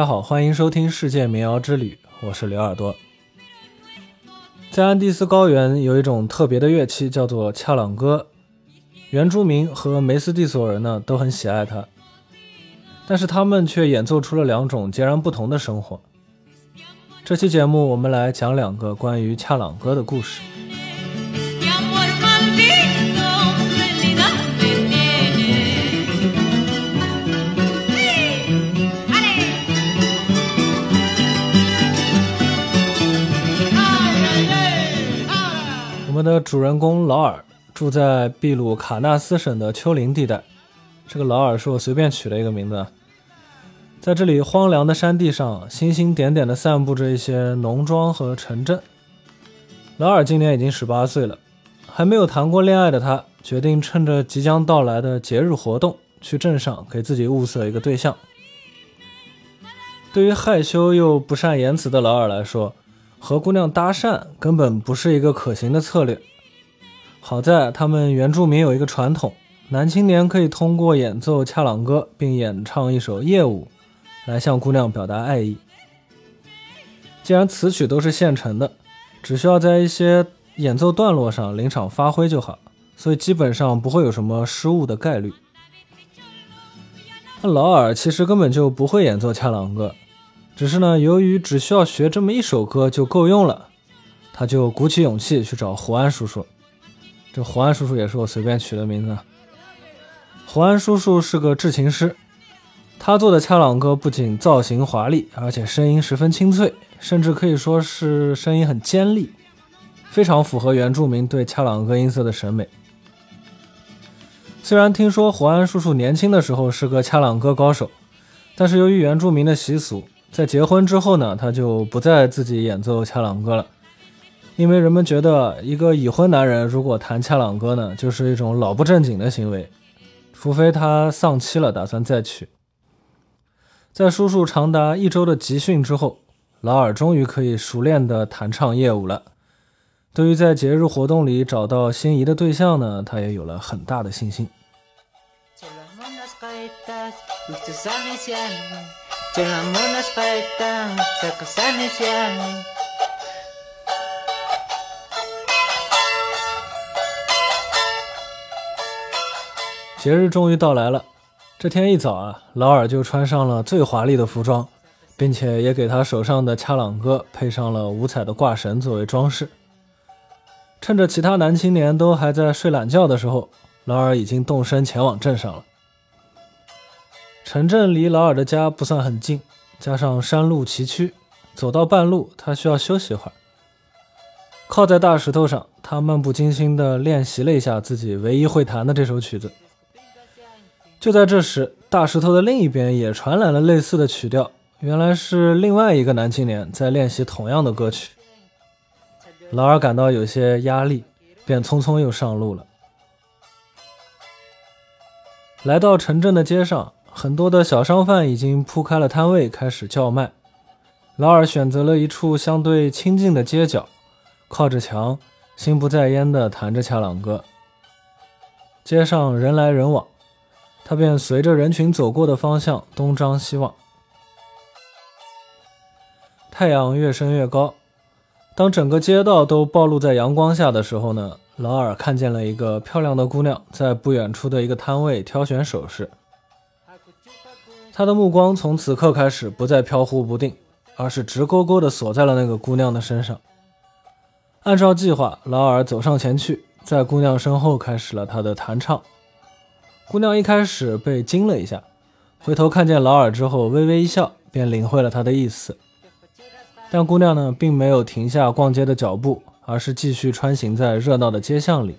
大家好，欢迎收听《世界民谣之旅》，我是刘耳朵。在安第斯高原有一种特别的乐器，叫做恰朗哥。原住民和梅斯蒂索人呢都很喜爱它，但是他们却演奏出了两种截然不同的生活。这期节目我们来讲两个关于恰朗哥的故事。们的主人公劳尔住在秘鲁卡纳斯省的丘陵地带。这个劳尔是我随便取的一个名字。在这里荒凉的山地上，星星点点地散布着一些农庄和城镇。劳尔今年已经十八岁了，还没有谈过恋爱的他，决定趁着即将到来的节日活动，去镇上给自己物色一个对象。对于害羞又不善言辞的劳尔来说，和姑娘搭讪根本不是一个可行的策略。好在他们原住民有一个传统，男青年可以通过演奏恰朗歌并演唱一首夜舞，来向姑娘表达爱意。既然词曲都是现成的，只需要在一些演奏段落上临场发挥就好，所以基本上不会有什么失误的概率。那劳尔其实根本就不会演奏恰朗歌。只是呢，由于只需要学这么一首歌就够用了，他就鼓起勇气去找胡安叔叔。这胡安叔叔也是我随便取的名字。胡安叔叔是个制琴师，他做的恰朗歌不仅造型华丽，而且声音十分清脆，甚至可以说是声音很尖利，非常符合原住民对恰朗歌音色的审美。虽然听说胡安叔叔年轻的时候是个恰朗歌高手，但是由于原住民的习俗。在结婚之后呢，他就不再自己演奏恰朗歌了，因为人们觉得一个已婚男人如果弹恰朗歌呢，就是一种老不正经的行为，除非他丧妻了，打算再娶。在叔叔长达一周的集训之后，劳尔终于可以熟练地弹唱夜舞了。对于在节日活动里找到心仪的对象呢，他也有了很大的信心。节日终于到来了。这天一早啊，劳尔就穿上了最华丽的服装，并且也给他手上的恰朗哥配上了五彩的挂绳作为装饰。趁着其他男青年都还在睡懒觉的时候，劳尔已经动身前往镇上了。城镇离劳尔的家不算很近，加上山路崎岖，走到半路，他需要休息一会儿。靠在大石头上，他漫不经心地练习了一下自己唯一会弹的这首曲子。就在这时，大石头的另一边也传来了类似的曲调，原来是另外一个男青年在练习同样的歌曲。劳尔感到有些压力，便匆匆又上路了。来到城镇的街上。很多的小商贩已经铺开了摊位，开始叫卖。劳尔选择了一处相对清静的街角，靠着墙，心不在焉地弹着恰朗歌。街上人来人往，他便随着人群走过的方向东张西望。太阳越升越高，当整个街道都暴露在阳光下的时候呢，劳尔看见了一个漂亮的姑娘在不远处的一个摊位挑选首饰。他的目光从此刻开始不再飘忽不定，而是直勾勾地锁在了那个姑娘的身上。按照计划，劳尔走上前去，在姑娘身后开始了他的弹唱。姑娘一开始被惊了一下，回头看见劳尔之后，微微一笑，便领会了他的意思。但姑娘呢，并没有停下逛街的脚步，而是继续穿行在热闹的街巷里。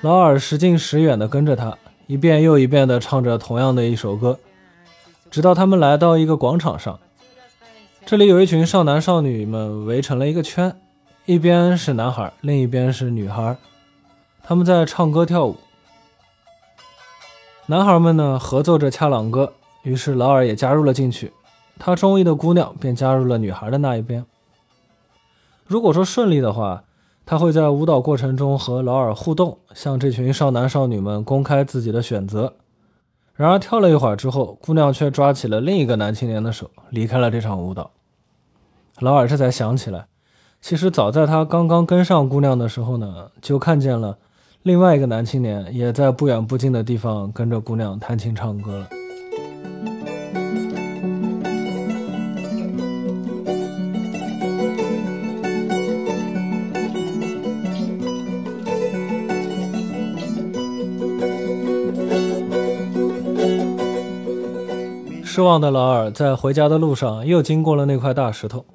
劳尔时近时远地跟着她。一遍又一遍地唱着同样的一首歌，直到他们来到一个广场上。这里有一群少男少女们围成了一个圈，一边是男孩，另一边是女孩，他们在唱歌跳舞。男孩们呢合奏着恰朗歌，于是劳尔也加入了进去。他中意的姑娘便加入了女孩的那一边。如果说顺利的话。他会在舞蹈过程中和劳尔互动，向这群少男少女们公开自己的选择，然而跳了一会儿之后，姑娘却抓起了另一个男青年的手，离开了这场舞蹈。劳尔这才想起来，其实早在他刚刚跟上姑娘的时候呢，就看见了另外一个男青年也在不远不近的地方跟着姑娘弹琴唱歌了。失望的劳尔在回家的路上又经过了那块大石头，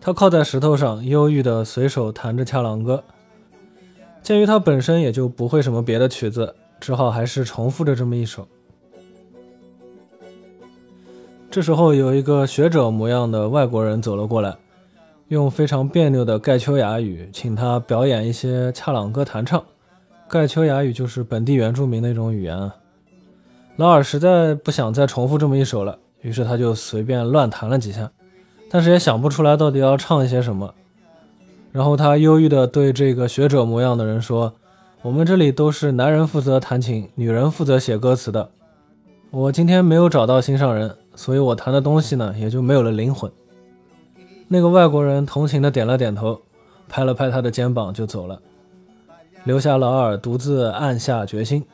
他靠在石头上，忧郁地随手弹着恰朗歌。鉴于他本身也就不会什么别的曲子，只好还是重复着这么一首。这时候，有一个学者模样的外国人走了过来，用非常别扭的盖丘雅语请他表演一些恰朗歌弹唱。盖丘雅语就是本地原住民的一种语言啊。劳尔实在不想再重复这么一首了，于是他就随便乱弹了几下，但是也想不出来到底要唱一些什么。然后他忧郁地对这个学者模样的人说：“我们这里都是男人负责弹琴，女人负责写歌词的。我今天没有找到心上人，所以我弹的东西呢也就没有了灵魂。”那个外国人同情地点了点头，拍了拍他的肩膀就走了，留下劳尔独自暗下决心。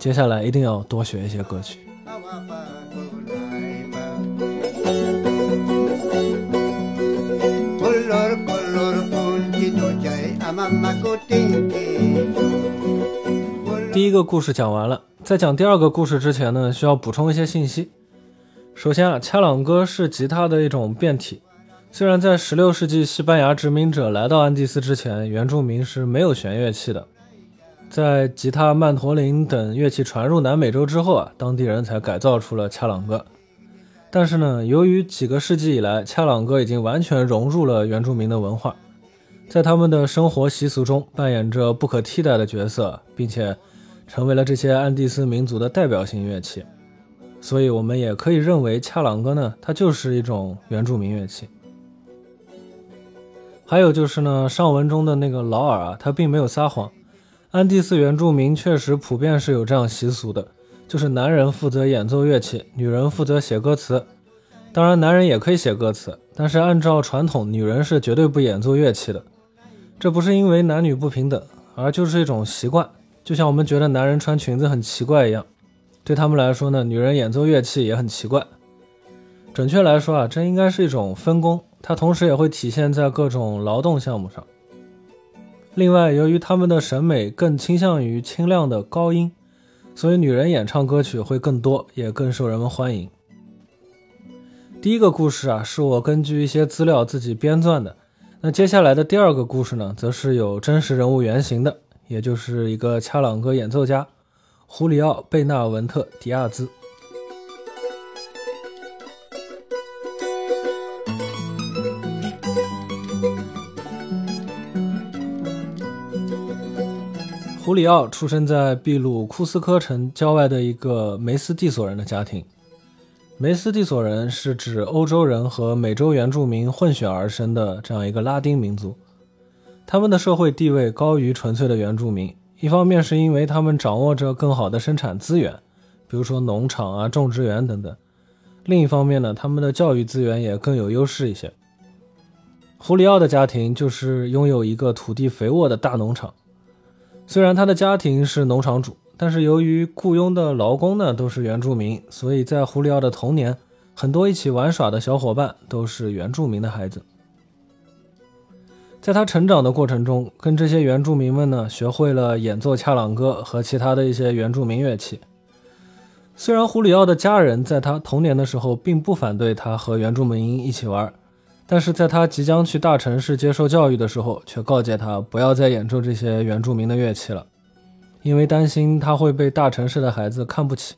接下来一定要多学一些歌曲。第一个故事讲完了，在讲第二个故事之前呢，需要补充一些信息。首先啊，恰朗歌是吉他的一种变体。虽然在16世纪西班牙殖民者来到安第斯之前，原住民是没有弦乐器的。在吉他、曼陀林等乐器传入南美洲之后啊，当地人才改造出了恰朗哥。但是呢，由于几个世纪以来，恰朗哥已经完全融入了原住民的文化，在他们的生活习俗中扮演着不可替代的角色，并且成为了这些安第斯民族的代表性乐器。所以，我们也可以认为恰朗哥呢，它就是一种原住民乐器。还有就是呢，上文中的那个劳尔啊，他并没有撒谎。安第斯原住民确实普遍是有这样习俗的，就是男人负责演奏乐器，女人负责写歌词。当然，男人也可以写歌词，但是按照传统，女人是绝对不演奏乐器的。这不是因为男女不平等，而就是一种习惯。就像我们觉得男人穿裙子很奇怪一样，对他们来说呢，女人演奏乐器也很奇怪。准确来说啊，这应该是一种分工，它同时也会体现在各种劳动项目上。另外，由于他们的审美更倾向于清亮的高音，所以女人演唱歌曲会更多，也更受人们欢迎。第一个故事啊，是我根据一些资料自己编撰的。那接下来的第二个故事呢，则是有真实人物原型的，也就是一个恰朗哥演奏家胡里奥·贝纳文特·迪亚兹。胡里奥出生在秘鲁库斯科城郊外的一个梅斯蒂索人的家庭。梅斯蒂索人是指欧洲人和美洲原住民混血而生的这样一个拉丁民族。他们的社会地位高于纯粹的原住民，一方面是因为他们掌握着更好的生产资源，比如说农场啊、种植园等等；另一方面呢，他们的教育资源也更有优势一些。胡里奥的家庭就是拥有一个土地肥沃的大农场。虽然他的家庭是农场主，但是由于雇佣的劳工呢都是原住民，所以在胡里奥的童年，很多一起玩耍的小伙伴都是原住民的孩子。在他成长的过程中，跟这些原住民们呢学会了演奏恰朗歌和其他的一些原住民乐器。虽然胡里奥的家人在他童年的时候并不反对他和原住民一起玩。但是在他即将去大城市接受教育的时候，却告诫他不要再演奏这些原住民的乐器了，因为担心他会被大城市的孩子看不起。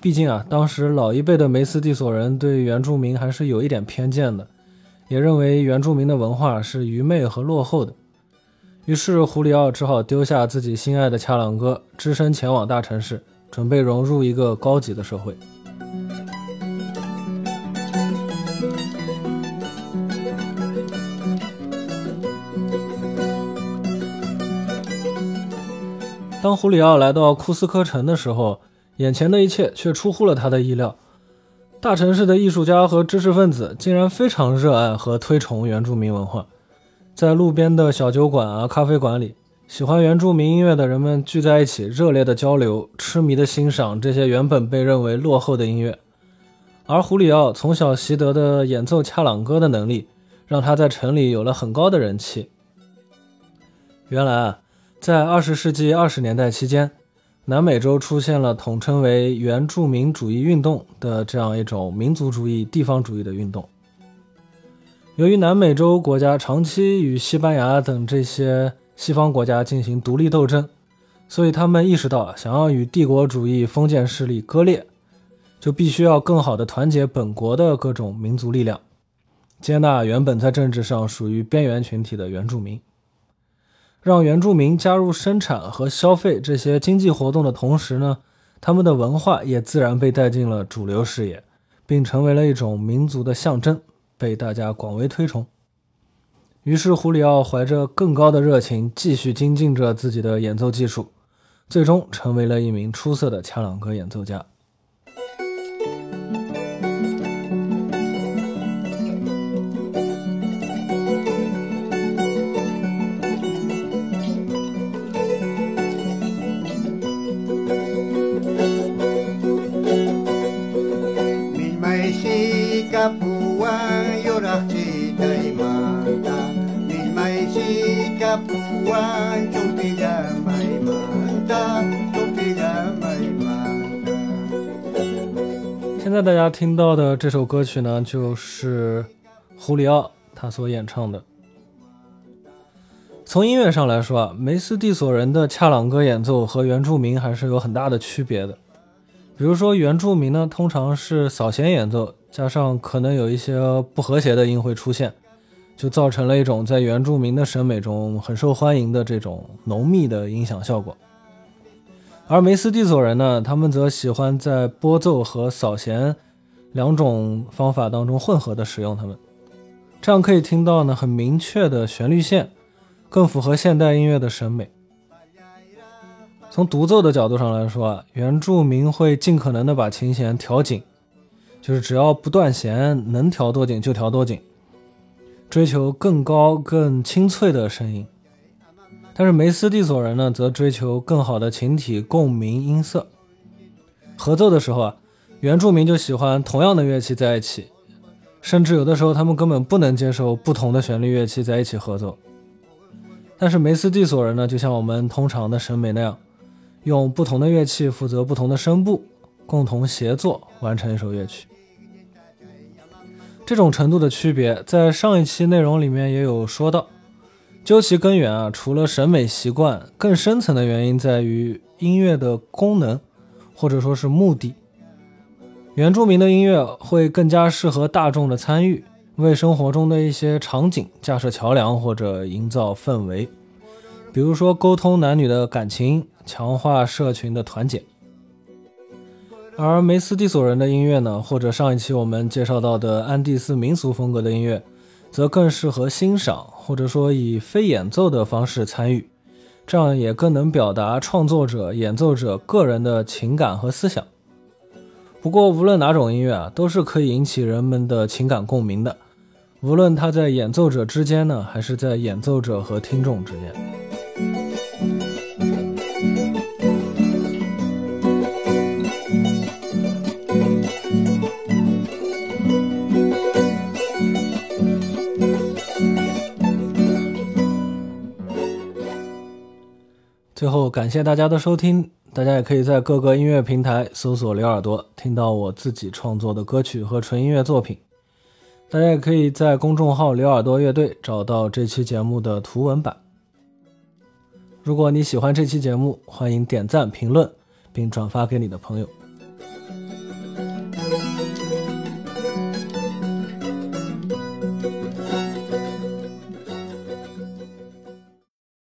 毕竟啊，当时老一辈的梅斯蒂索人对原住民还是有一点偏见的，也认为原住民的文化是愚昧和落后的。于是胡里奥只好丢下自己心爱的恰朗哥，只身前往大城市，准备融入一个高级的社会。当胡里奥来到库斯科城的时候，眼前的一切却出乎了他的意料。大城市的艺术家和知识分子竟然非常热爱和推崇原住民文化，在路边的小酒馆啊、咖啡馆里，喜欢原住民音乐的人们聚在一起，热烈的交流，痴迷的欣赏这些原本被认为落后的音乐。而胡里奥从小习得的演奏恰朗歌的能力，让他在城里有了很高的人气。原来啊，在二十世纪二十年代期间。南美洲出现了统称为原住民主义运动的这样一种民族主义、地方主义的运动。由于南美洲国家长期与西班牙等这些西方国家进行独立斗争，所以他们意识到，想要与帝国主义封建势力割裂，就必须要更好地团结本国的各种民族力量，接纳原本在政治上属于边缘群体的原住民。让原住民加入生产和消费这些经济活动的同时呢，他们的文化也自然被带进了主流视野，并成为了一种民族的象征，被大家广为推崇。于是，胡里奥怀着更高的热情，继续精进着自己的演奏技术，最终成为了一名出色的恰朗格演奏家。大家听到的这首歌曲呢，就是胡里奥他所演唱的。从音乐上来说啊，梅斯蒂索人的恰朗歌演奏和原住民还是有很大的区别的。比如说，原住民呢通常是扫弦演奏，加上可能有一些不和谐的音会出现，就造成了一种在原住民的审美中很受欢迎的这种浓密的音响效果。而梅斯蒂索人呢，他们则喜欢在拨奏和扫弦两种方法当中混合的使用它们，这样可以听到呢很明确的旋律线，更符合现代音乐的审美。从独奏的角度上来说啊，原住民会尽可能的把琴弦调紧，就是只要不断弦，能调多紧就调多紧，追求更高更清脆的声音。但是梅斯蒂索人呢，则追求更好的琴体共鸣音色。合奏的时候啊，原住民就喜欢同样的乐器在一起，甚至有的时候他们根本不能接受不同的旋律乐器在一起合奏。但是梅斯蒂索人呢，就像我们通常的审美那样，用不同的乐器负责不同的声部，共同协作完成一首乐曲。这种程度的区别，在上一期内容里面也有说到。究其根源啊，除了审美习惯，更深层的原因在于音乐的功能，或者说是目的。原住民的音乐会更加适合大众的参与，为生活中的一些场景架设桥梁或者营造氛围，比如说沟通男女的感情，强化社群的团结。而梅斯蒂索人的音乐呢，或者上一期我们介绍到的安第斯民俗风格的音乐。则更适合欣赏，或者说以非演奏的方式参与，这样也更能表达创作者、演奏者个人的情感和思想。不过，无论哪种音乐啊，都是可以引起人们的情感共鸣的，无论它在演奏者之间呢，还是在演奏者和听众之间。最后，感谢大家的收听。大家也可以在各个音乐平台搜索“刘耳朵”，听到我自己创作的歌曲和纯音乐作品。大家也可以在公众号“刘耳朵乐队”找到这期节目的图文版。如果你喜欢这期节目，欢迎点赞、评论，并转发给你的朋友。